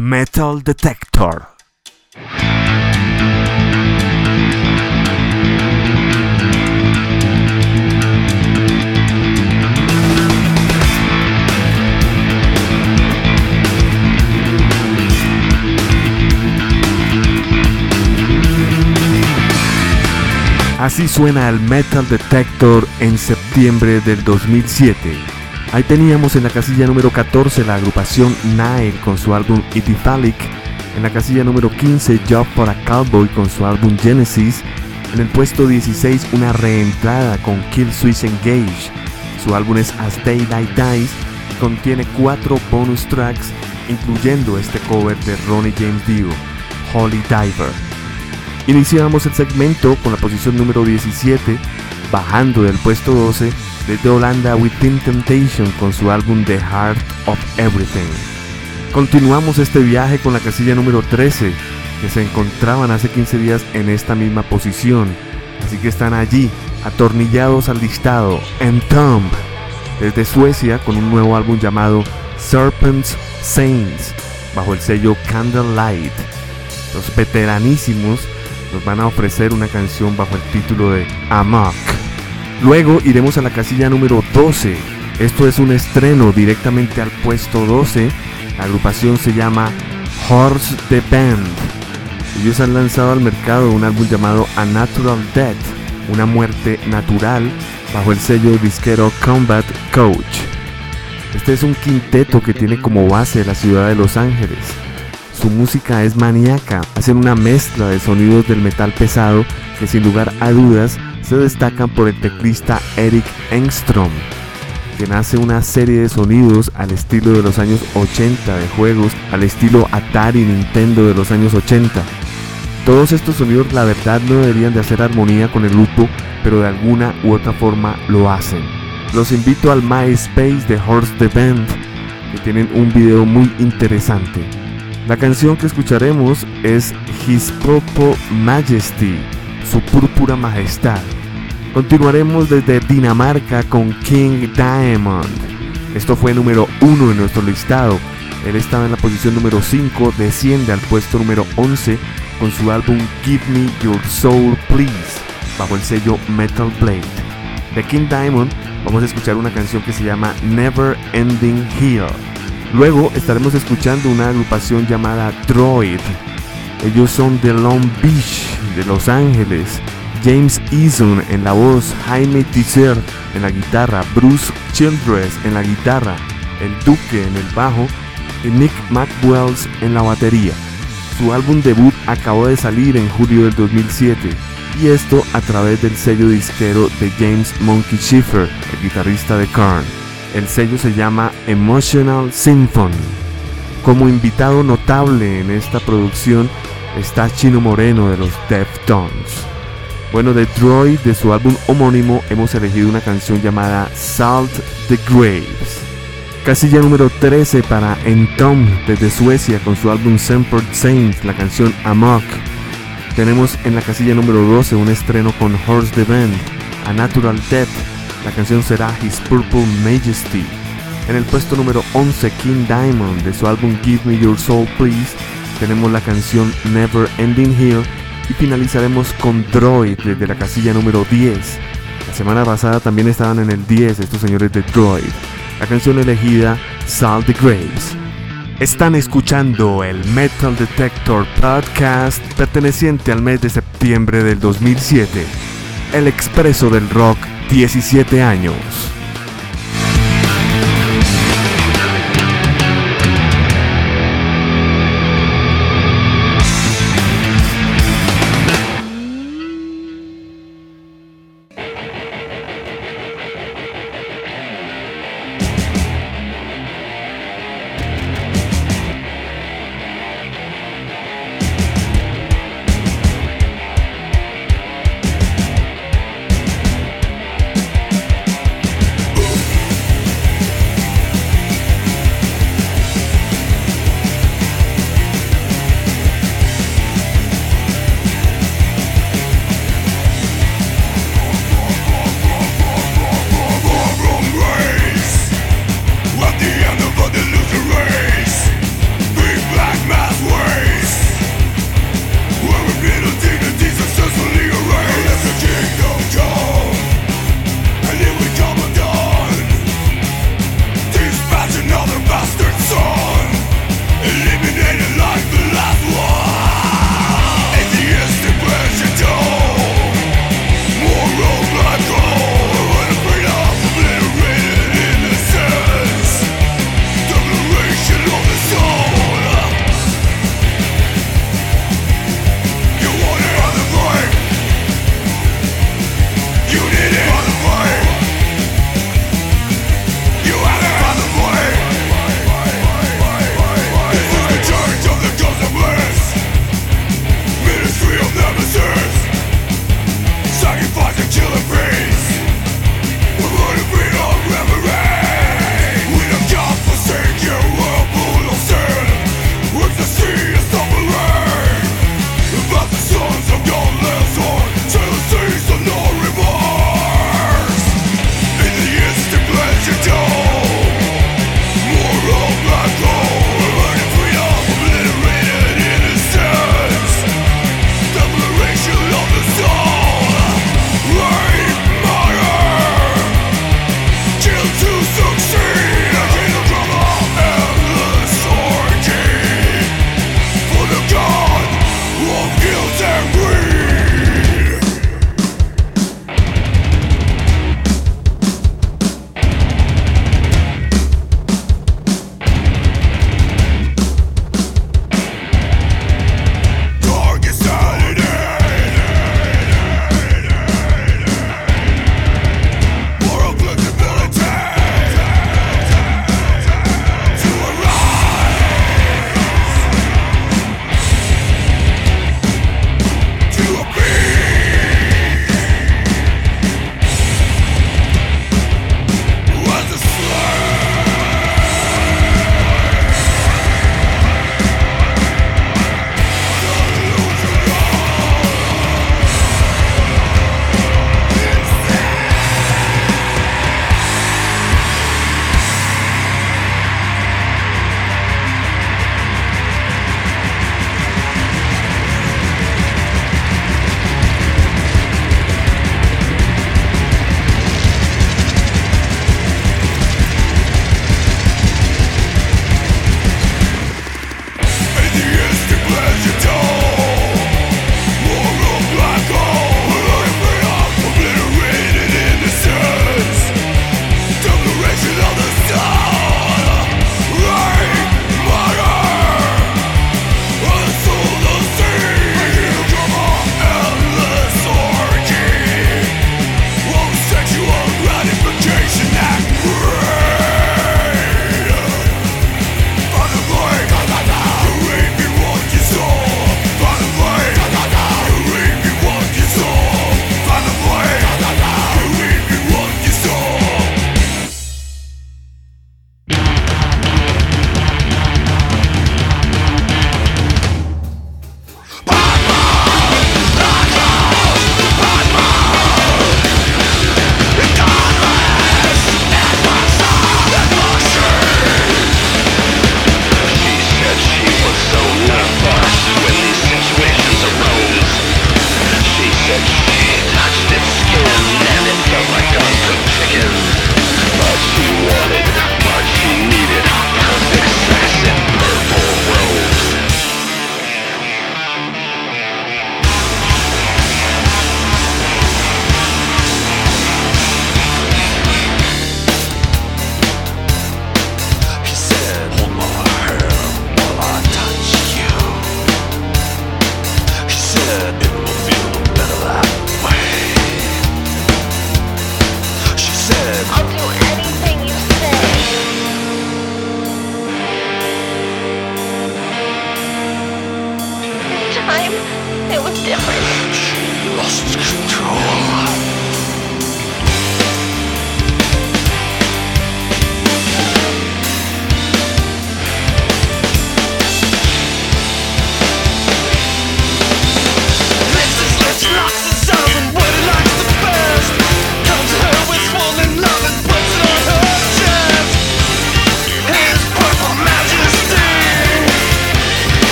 Metal Detector. Así suena el Metal Detector en septiembre del 2007. Ahí teníamos en la casilla número 14 la agrupación Nile con su álbum Ithyphalic, en la casilla número 15 Job for a Cowboy con su álbum Genesis, en el puesto 16 una reentrada con Kill Switch Engage, su álbum es As Day Light Dies y contiene cuatro bonus tracks incluyendo este cover de Ronnie James Dio, Holy Diver. Iniciamos el segmento con la posición número 17, bajando del puesto 12, desde Holanda Within Temptation con su álbum The Heart of Everything. Continuamos este viaje con la casilla número 13, que se encontraban hace 15 días en esta misma posición, así que están allí, atornillados al listado, Entomb, desde Suecia con un nuevo álbum llamado Serpents Saints, bajo el sello Candlelight. Los veteranísimos nos van a ofrecer una canción bajo el título de Amok. Luego iremos a la casilla número 12. Esto es un estreno directamente al puesto 12. La agrupación se llama Horse the Band. Ellos han lanzado al mercado un álbum llamado A Natural Death, una muerte natural, bajo el sello disquero Combat Coach. Este es un quinteto que tiene como base la ciudad de Los Ángeles. Su música es maníaca, hacen una mezcla de sonidos del metal pesado que sin lugar a dudas se destacan por el teclista Eric Engstrom, quien hace una serie de sonidos al estilo de los años 80 de juegos, al estilo Atari Nintendo de los años 80. Todos estos sonidos la verdad no deberían de hacer armonía con el grupo, pero de alguna u otra forma lo hacen. Los invito al MySpace de Horse the Band, que tienen un video muy interesante. La canción que escucharemos es His Purple Majesty, su púrpura majestad. Continuaremos desde Dinamarca con King Diamond. Esto fue número uno en nuestro listado. Él estaba en la posición número 5, desciende al puesto número 11 con su álbum Give Me Your Soul Please, bajo el sello Metal Blade. De King Diamond vamos a escuchar una canción que se llama Never Ending Hill. Luego estaremos escuchando una agrupación llamada Droid. Ellos son de Long Beach, de Los Ángeles. James Eason en la voz, Jaime Tisser en la guitarra, Bruce Childress en la guitarra, el Duque en el bajo y Nick McWells en la batería. Su álbum debut acabó de salir en julio del 2007 y esto a través del sello disquero de James Monkey Schiffer, el guitarrista de Korn. El sello se llama Emotional Symphony. Como invitado notable en esta producción está Chino Moreno de los Deftones. Bueno, de Troy, de su álbum homónimo, hemos elegido una canción llamada Salt the Graves. Casilla número 13 para Entom desde Suecia con su álbum Semper Saints, la canción Amok. Tenemos en la casilla número 12 un estreno con Horse the Band, A Natural Death, la canción será His Purple Majesty. En el puesto número 11, King Diamond, de su álbum Give Me Your Soul Please, tenemos la canción Never Ending Here y finalizaremos con Droid desde la casilla número 10. La semana pasada también estaban en el 10 estos señores de Droid. La canción elegida, Salt the Graves. Están escuchando el Metal Detector Podcast perteneciente al mes de septiembre del 2007. El expreso del rock 17 años.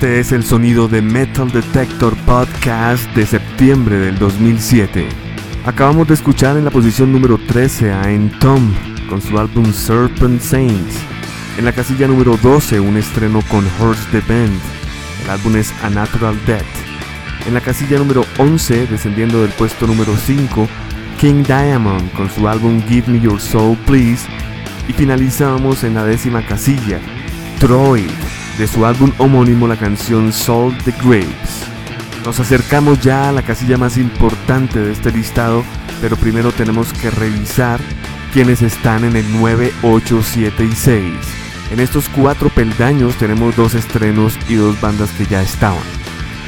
Este es el sonido de Metal Detector Podcast de septiembre del 2007. Acabamos de escuchar en la posición número 13 a Tom con su álbum Serpent Saints. En la casilla número 12 un estreno con Horse the Band. El álbum es A Natural Death. En la casilla número 11, descendiendo del puesto número 5, King Diamond con su álbum Give Me Your Soul Please. Y finalizamos en la décima casilla, Troy de su álbum homónimo la canción Soul the Grapes. Nos acercamos ya a la casilla más importante de este listado, pero primero tenemos que revisar quienes están en el 9, 8, 7 y 6. En estos cuatro peldaños tenemos dos estrenos y dos bandas que ya estaban.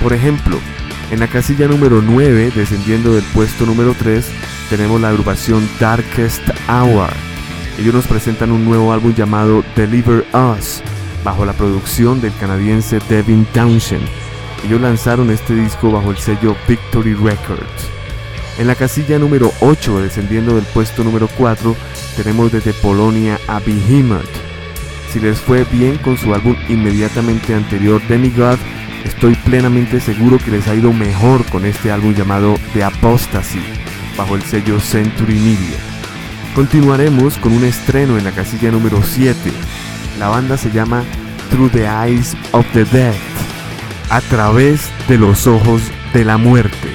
Por ejemplo, en la casilla número 9, descendiendo del puesto número 3, tenemos la agrupación Darkest Hour. Ellos nos presentan un nuevo álbum llamado Deliver Us, bajo la producción del canadiense Devin Townshend. Ellos lanzaron este disco bajo el sello Victory Records. En la casilla número 8, descendiendo del puesto número 4, tenemos desde Polonia a Behemoth. Si les fue bien con su álbum inmediatamente anterior Demigod, estoy plenamente seguro que les ha ido mejor con este álbum llamado The Apostasy, bajo el sello Century Media. Continuaremos con un estreno en la casilla número 7, la banda se llama Through the Eyes of the Dead, a través de los ojos de la muerte.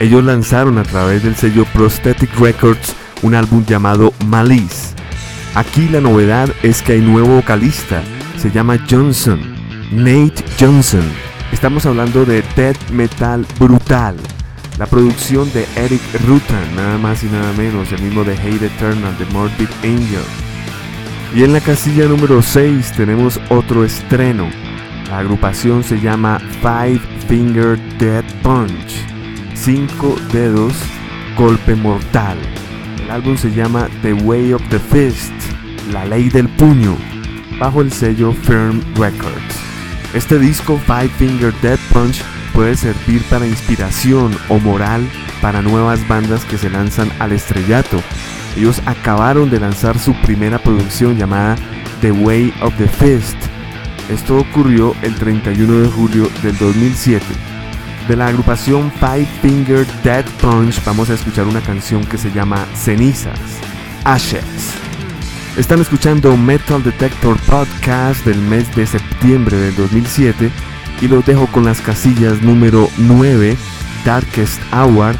Ellos lanzaron a través del sello Prosthetic Records un álbum llamado Malice. Aquí la novedad es que hay nuevo vocalista, se llama Johnson, Nate Johnson. Estamos hablando de death metal brutal. La producción de Eric Rutan, nada más y nada menos, el mismo de Hate Eternal, de Morbid Angel. Y en la casilla número 6 tenemos otro estreno. La agrupación se llama Five Finger Dead Punch. Cinco dedos, golpe mortal. El álbum se llama The Way of the Fist, la ley del puño, bajo el sello Firm Records. Este disco Five Finger Dead Punch puede servir para inspiración o moral para nuevas bandas que se lanzan al estrellato ellos acabaron de lanzar su primera producción llamada The Way of the Fist. Esto ocurrió el 31 de julio del 2007. De la agrupación Five Finger Dead Punch vamos a escuchar una canción que se llama Cenizas, Ashes. Están escuchando Metal Detector Podcast del mes de septiembre del 2007 y los dejo con las casillas número 9, Darkest Hour,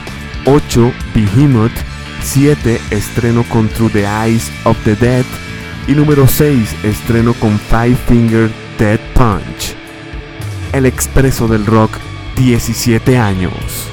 8, Behemoth, 7 estreno con Through the Eyes of the Dead y número 6 estreno con Five Finger Dead Punch. El expreso del rock 17 años.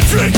the trick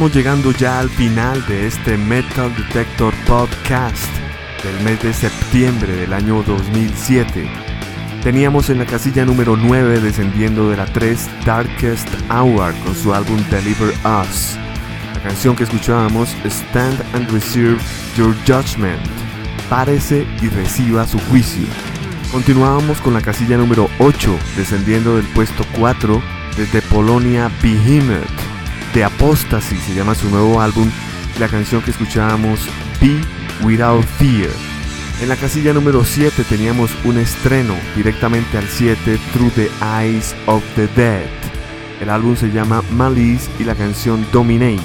Estamos llegando ya al final de este Metal Detector Podcast del mes de septiembre del año 2007. Teníamos en la casilla número 9 descendiendo de la 3 Darkest Hour con su álbum Deliver Us. La canción que escuchábamos Stand and Receive Your Judgment. Párese y reciba su juicio. Continuábamos con la casilla número 8 descendiendo del puesto 4 desde Polonia Behemoth de Apostasy se llama su nuevo álbum, la canción que escuchábamos Be Without Fear. En la casilla número 7 teníamos un estreno directamente al 7 Through the Eyes of the Dead. El álbum se llama Malice y la canción Dominate.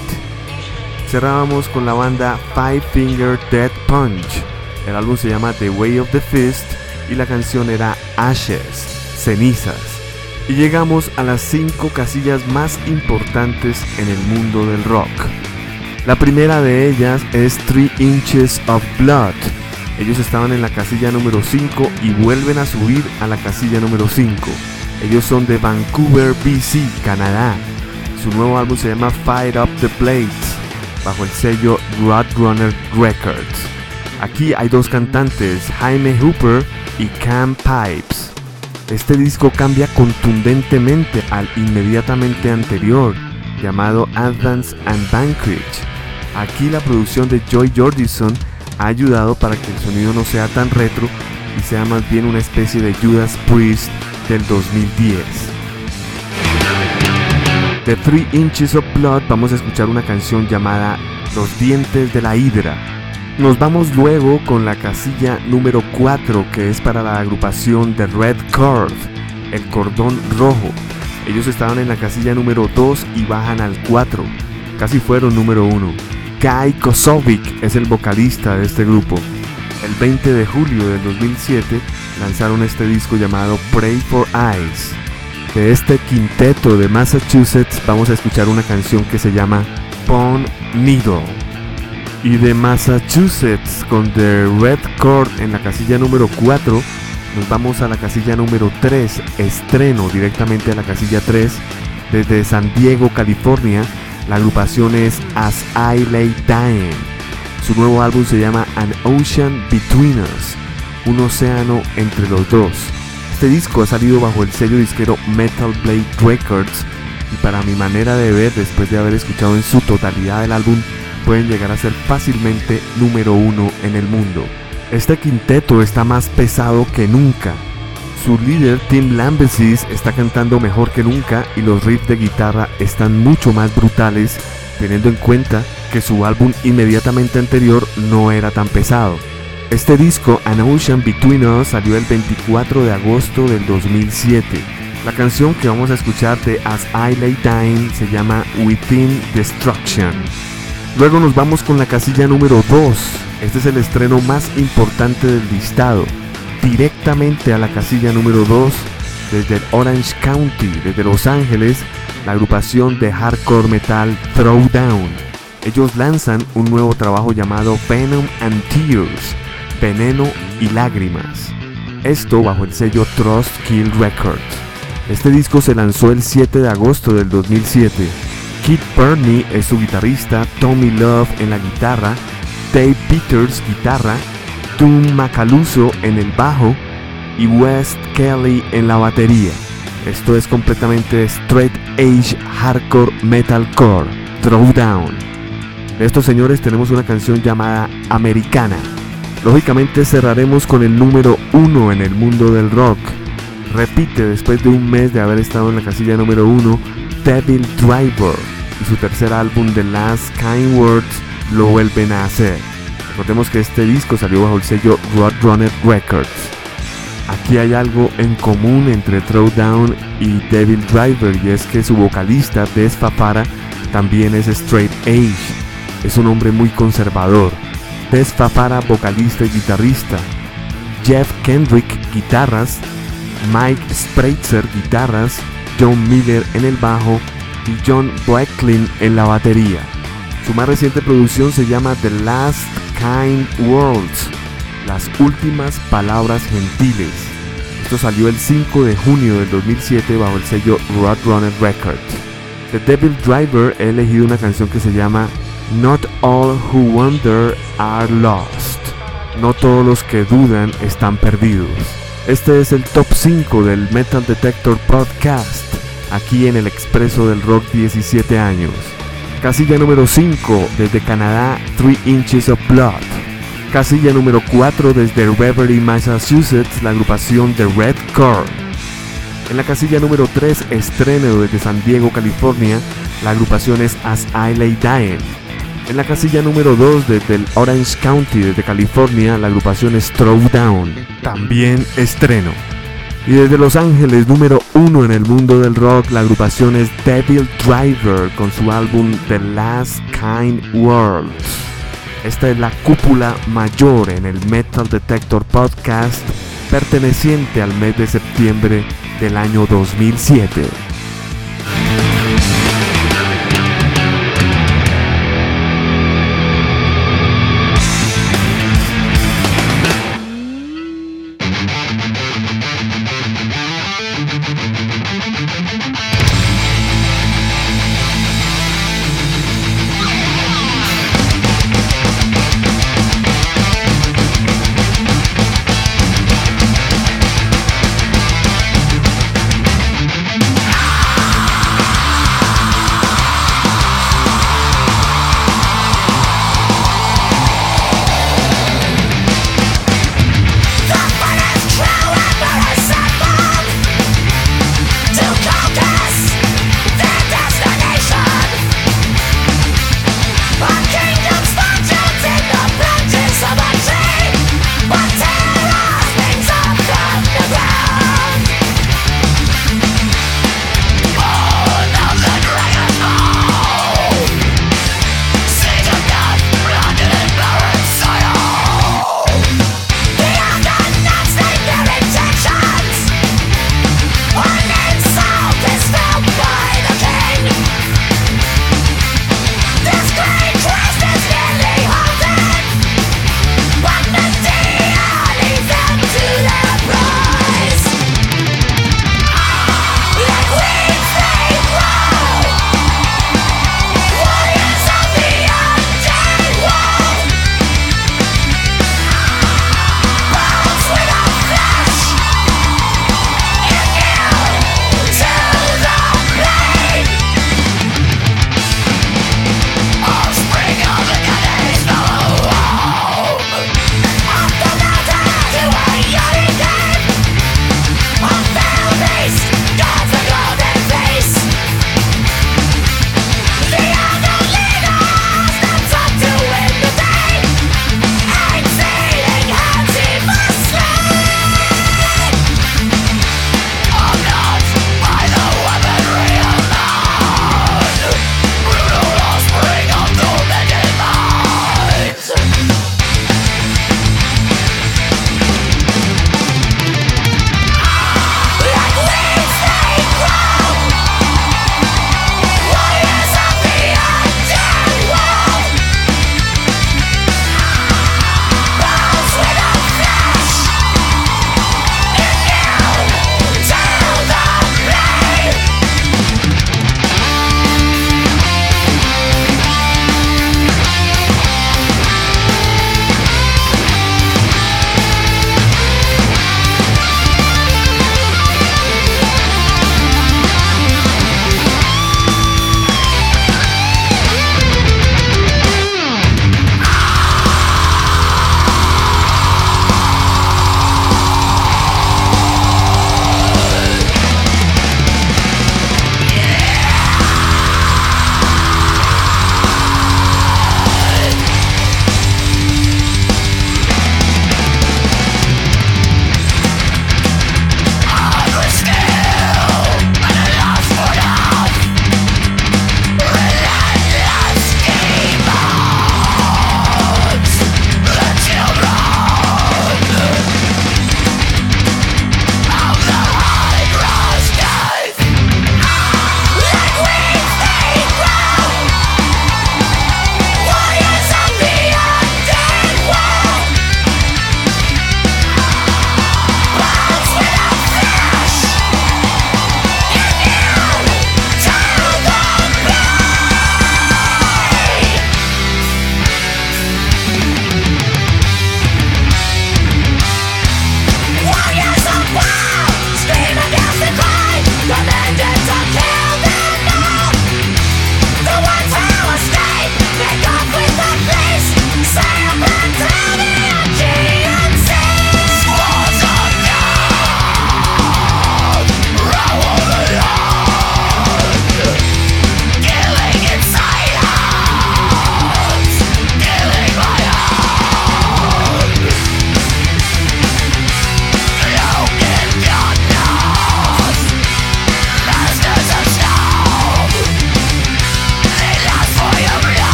Cerrábamos con la banda Five Finger Dead Punch. El álbum se llama The Way of the Fist y la canción era Ashes, cenizas y llegamos a las cinco casillas más importantes en el mundo del rock. La primera de ellas es Three Inches of Blood. Ellos estaban en la casilla número 5 y vuelven a subir a la casilla número 5. Ellos son de Vancouver, BC, Canadá. Su nuevo álbum se llama Fire Up the Blades, bajo el sello Roadrunner Records. Aquí hay dos cantantes, Jaime Hooper y Cam Pipes. Este disco cambia contundentemente al inmediatamente anterior, llamado Advance and Banquet. Aquí la producción de Joy Jordison ha ayudado para que el sonido no sea tan retro y sea más bien una especie de Judas Priest del 2010. De Three Inches of Blood vamos a escuchar una canción llamada Los dientes de la hidra nos vamos luego con la casilla número 4 que es para la agrupación de Red Curve, el cordón rojo. Ellos estaban en la casilla número 2 y bajan al 4. Casi fueron número 1. Kai Kosovic es el vocalista de este grupo. El 20 de julio del 2007 lanzaron este disco llamado Pray for Eyes. De este quinteto de Massachusetts vamos a escuchar una canción que se llama Pond Needle y de Massachusetts con The Red Chord en la casilla número 4. Nos vamos a la casilla número 3, estreno directamente a la casilla 3 desde San Diego, California. La agrupación es As I Lay Dying. Su nuevo álbum se llama An Ocean Between Us, un océano entre los dos. Este disco ha salido bajo el sello disquero Metal Blade Records y para mi manera de ver, después de haber escuchado en su totalidad el álbum, pueden llegar a ser fácilmente número uno en el mundo. Este quinteto está más pesado que nunca. Su líder Tim Lambesis está cantando mejor que nunca y los riffs de guitarra están mucho más brutales teniendo en cuenta que su álbum inmediatamente anterior no era tan pesado. Este disco, An Ocean Between Us, salió el 24 de agosto del 2007. La canción que vamos a escuchar de As I Lay Dying se llama Within Destruction. Luego nos vamos con la casilla número 2. Este es el estreno más importante del listado. Directamente a la casilla número 2, desde Orange County, desde Los Ángeles, la agrupación de hardcore metal Throwdown. Ellos lanzan un nuevo trabajo llamado Venom and Tears, Veneno y Lágrimas. Esto bajo el sello Trust Kill Records. Este disco se lanzó el 7 de agosto del 2007 Kit Burney es su guitarrista, Tommy Love en la guitarra, Dave Peters guitarra, Tom Macaluso en el bajo y West Kelly en la batería. Esto es completamente straight age hardcore metalcore, Throwdown. De estos señores tenemos una canción llamada Americana. Lógicamente cerraremos con el número uno en el mundo del rock. Repite después de un mes de haber estado en la casilla número uno, Devil Driver y su tercer álbum The Last Kind Words lo vuelven a hacer. Recordemos que este disco salió bajo el sello Roadrunner Records. Aquí hay algo en común entre Throwdown y Devil Driver y es que su vocalista Des Fafara también es straight age. Es un hombre muy conservador. Des Fafara, vocalista y guitarrista. Jeff Kendrick, guitarras. Mike Spreitzer, guitarras. John Miller en el bajo y John Blacklin en la batería. Su más reciente producción se llama The Last Kind Words, las últimas palabras gentiles. Esto salió el 5 de junio del 2007 bajo el sello Roadrunner Records. The Devil Driver he elegido una canción que se llama Not All Who Wonder Are Lost. No todos los que dudan están perdidos. Este es el top 5 del Metal Detector Podcast, aquí en el Expreso del Rock 17 años. Casilla número 5 desde Canadá, 3 Inches of Blood. Casilla número 4 desde Beverly, Massachusetts, la agrupación The Red Core. En la casilla número 3, estreno desde San Diego, California, la agrupación es As I Lay Dying. En la casilla número 2 desde el Orange County, desde California, la agrupación Throwdown. También estreno. Y desde Los Ángeles, número 1 en el mundo del rock, la agrupación es Devil Driver con su álbum The Last Kind World. Esta es la cúpula mayor en el Metal Detector Podcast perteneciente al mes de septiembre del año 2007.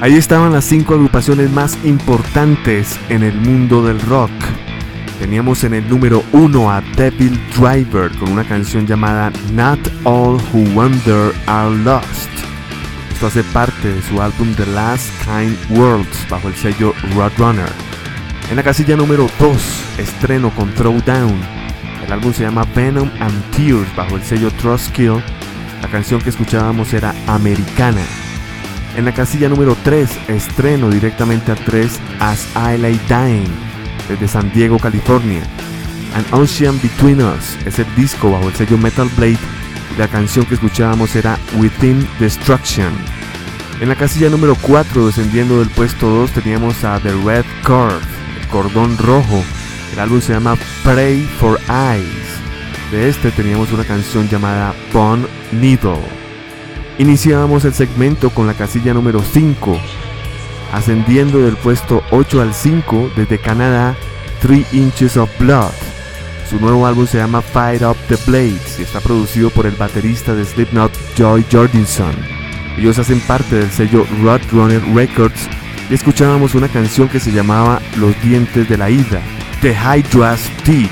Ahí estaban las cinco agrupaciones más importantes en el mundo del rock. Teníamos en el número 1 a Devil Driver con una canción llamada Not All Who Wander Are Lost. Esto hace parte de su álbum The Last Kind Worlds bajo el sello Roadrunner. En la casilla número 2, estreno con Throwdown. El álbum se llama Venom and Tears bajo el sello Trust Kill. La canción que escuchábamos era Americana. En la casilla número 3, estreno directamente a 3 As I Lay Dying desde San Diego, California. An Ocean Between Us es el disco bajo el sello Metal Blade la canción que escuchábamos era Within Destruction. En la casilla número 4, descendiendo del puesto 2, teníamos a The Red Curve, el cordón rojo. El álbum se llama Pray for Eyes. De este teníamos una canción llamada Bone Needle. Iniciábamos el segmento con la casilla número 5, ascendiendo del puesto 8 al 5 desde Canadá, 3 Inches of Blood. Su nuevo álbum se llama Fight Up the Blades y está producido por el baterista de Slipknot, Joy Jordison. Ellos hacen parte del sello Roadrunner Records y escuchábamos una canción que se llamaba Los Dientes de la Ida, The Hydra's Teeth.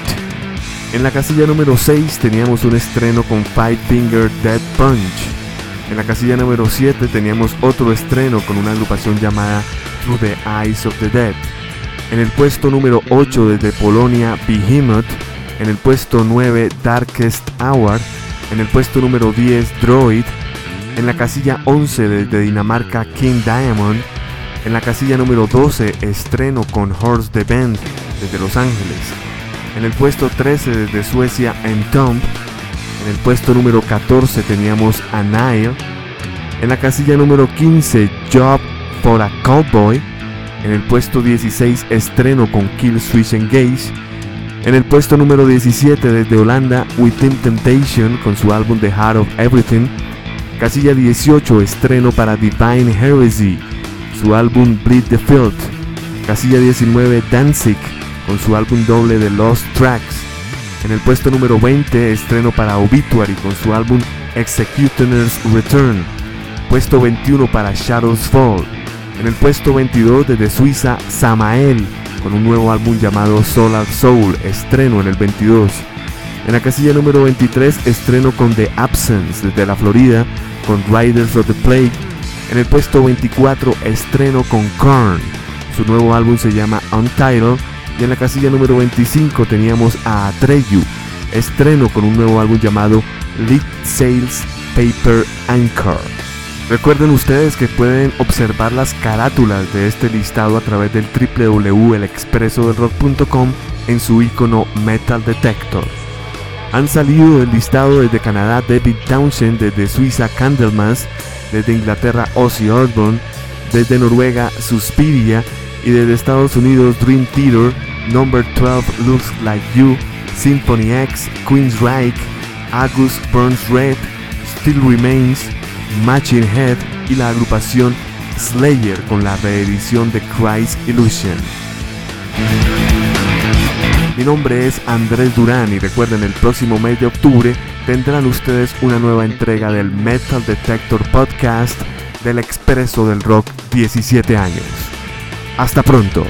En la casilla número 6 teníamos un estreno con Five Finger Dead Punch. En la casilla número 7 teníamos otro estreno con una agrupación llamada Through the Eyes of the Dead. En el puesto número 8 desde Polonia, Behemoth. En el puesto 9, Darkest Hour. En el puesto número 10, Droid. En la casilla 11 desde Dinamarca, King Diamond. En la casilla número 12, estreno con Horse the Band desde Los Ángeles. En el puesto 13 desde Suecia, Entomb. En el puesto número 14 teníamos a Nile. En la casilla número 15, Job for a Cowboy. En el puesto 16, estreno con Kill Switch Engage. En el puesto número 17 desde Holanda, Within Temptation con su álbum The Heart of Everything. Casilla 18, estreno para Divine Heresy, su álbum Bleed the Field. Casilla 19, Danzig con su álbum doble de Lost Tracks. En el puesto número 20, estreno para Obituary con su álbum Executioner's Return. Puesto 21 para Shadows Fall. En el puesto 22 desde Suiza, Samael con un nuevo álbum llamado Solar Soul, estreno en el 22. En la casilla número 23, estreno con The Absence desde la Florida con Riders of the Plague. En el puesto 24, estreno con Korn. Su nuevo álbum se llama Untitled y en la casilla número 25 teníamos a Atreyu, estreno con un nuevo álbum llamado Lead Sales Paper Anchor. Recuerden ustedes que pueden observar las carátulas de este listado a través del www.elexpresodelrock.com en su icono Metal Detector. Han salido del listado desde Canadá David Townshend, desde Suiza Candlemas, desde Inglaterra Ozzy Osbourne, desde Noruega Suspiria y desde Estados Unidos Dream Theater, Number 12 Looks Like You, Symphony X, Queen's Reich, August Burns Red, Still Remains, Matching Head y la agrupación Slayer con la reedición de Christ Illusion. Mi nombre es Andrés Durán y recuerden el próximo mes de octubre tendrán ustedes una nueva entrega del Metal Detector Podcast del Expreso del Rock 17 años. Hasta pronto.